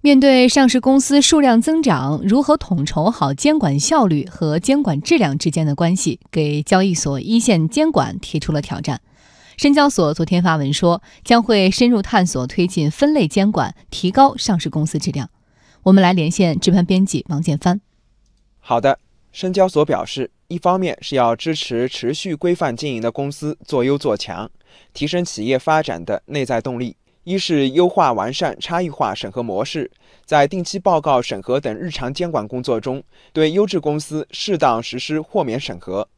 面对上市公司数量增长，如何统筹好监管效率和监管质量之间的关系，给交易所一线监管提出了挑战。深交所昨天发文说，将会深入探索推进分类监管，提高上市公司质量。我们来连线值班编辑王建帆。好的，深交所表示，一方面是要支持持续规范经营的公司做优做强，提升企业发展的内在动力。一是优化完善差异化审核模式，在定期报告审核等日常监管工作中，对优质公司适当实施豁免审核；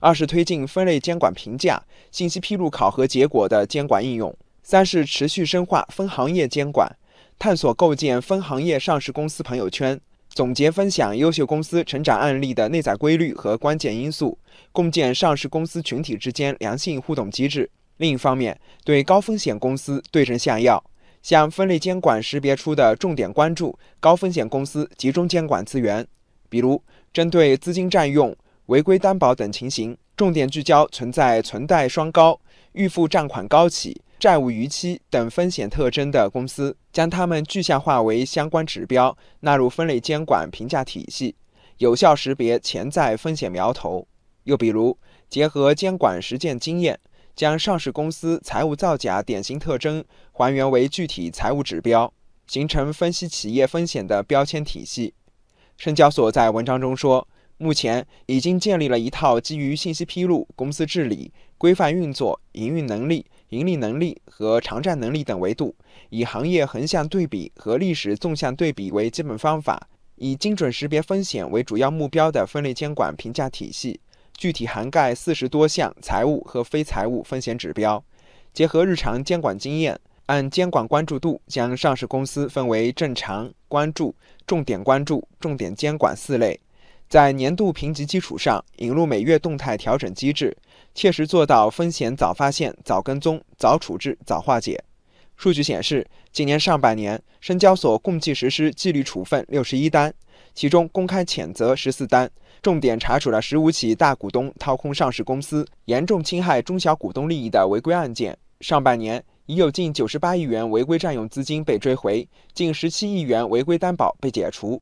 二是推进分类监管评价、信息披露考核结果的监管应用；三是持续深化分行业监管，探索构建分行业上市公司朋友圈，总结分享优秀公司成长案例的内在规律和关键因素，共建上市公司群体之间良性互动机制。另一方面，对高风险公司对症下药，向分类监管识别出的重点关注高风险公司集中监管资源，比如针对资金占用、违规担保等情形，重点聚焦存在存贷双高、预付账款高企、债务逾期等风险特征的公司，将它们具象化为相关指标，纳入分类监管评价体系，有效识别潜在风险苗头。又比如，结合监管实践经验。将上市公司财务造假典型特征还原为具体财务指标，形成分析企业风险的标签体系。深交所在文章中说，目前已经建立了一套基于信息披露、公司治理、规范运作、营运能力、盈利能力和偿债能力等维度，以行业横向对比和历史纵向对比为基本方法，以精准识别风险为主要目标的分类监管评价体系。具体涵盖四十多项财务和非财务风险指标，结合日常监管经验，按监管关注度将上市公司分为正常、关注、重点关注、重点监管四类，在年度评级基础上引入每月动态调整机制，切实做到风险早发现、早跟踪、早处置、早化解。数据显示，今年上半年，深交所共计实施纪律处分六十一单，其中公开谴责十四单。重点查处了十五起大股东掏空上市公司、严重侵害中小股东利益的违规案件。上半年已有近九十八亿元违规占用资金被追回，近十七亿元违规担保被解除。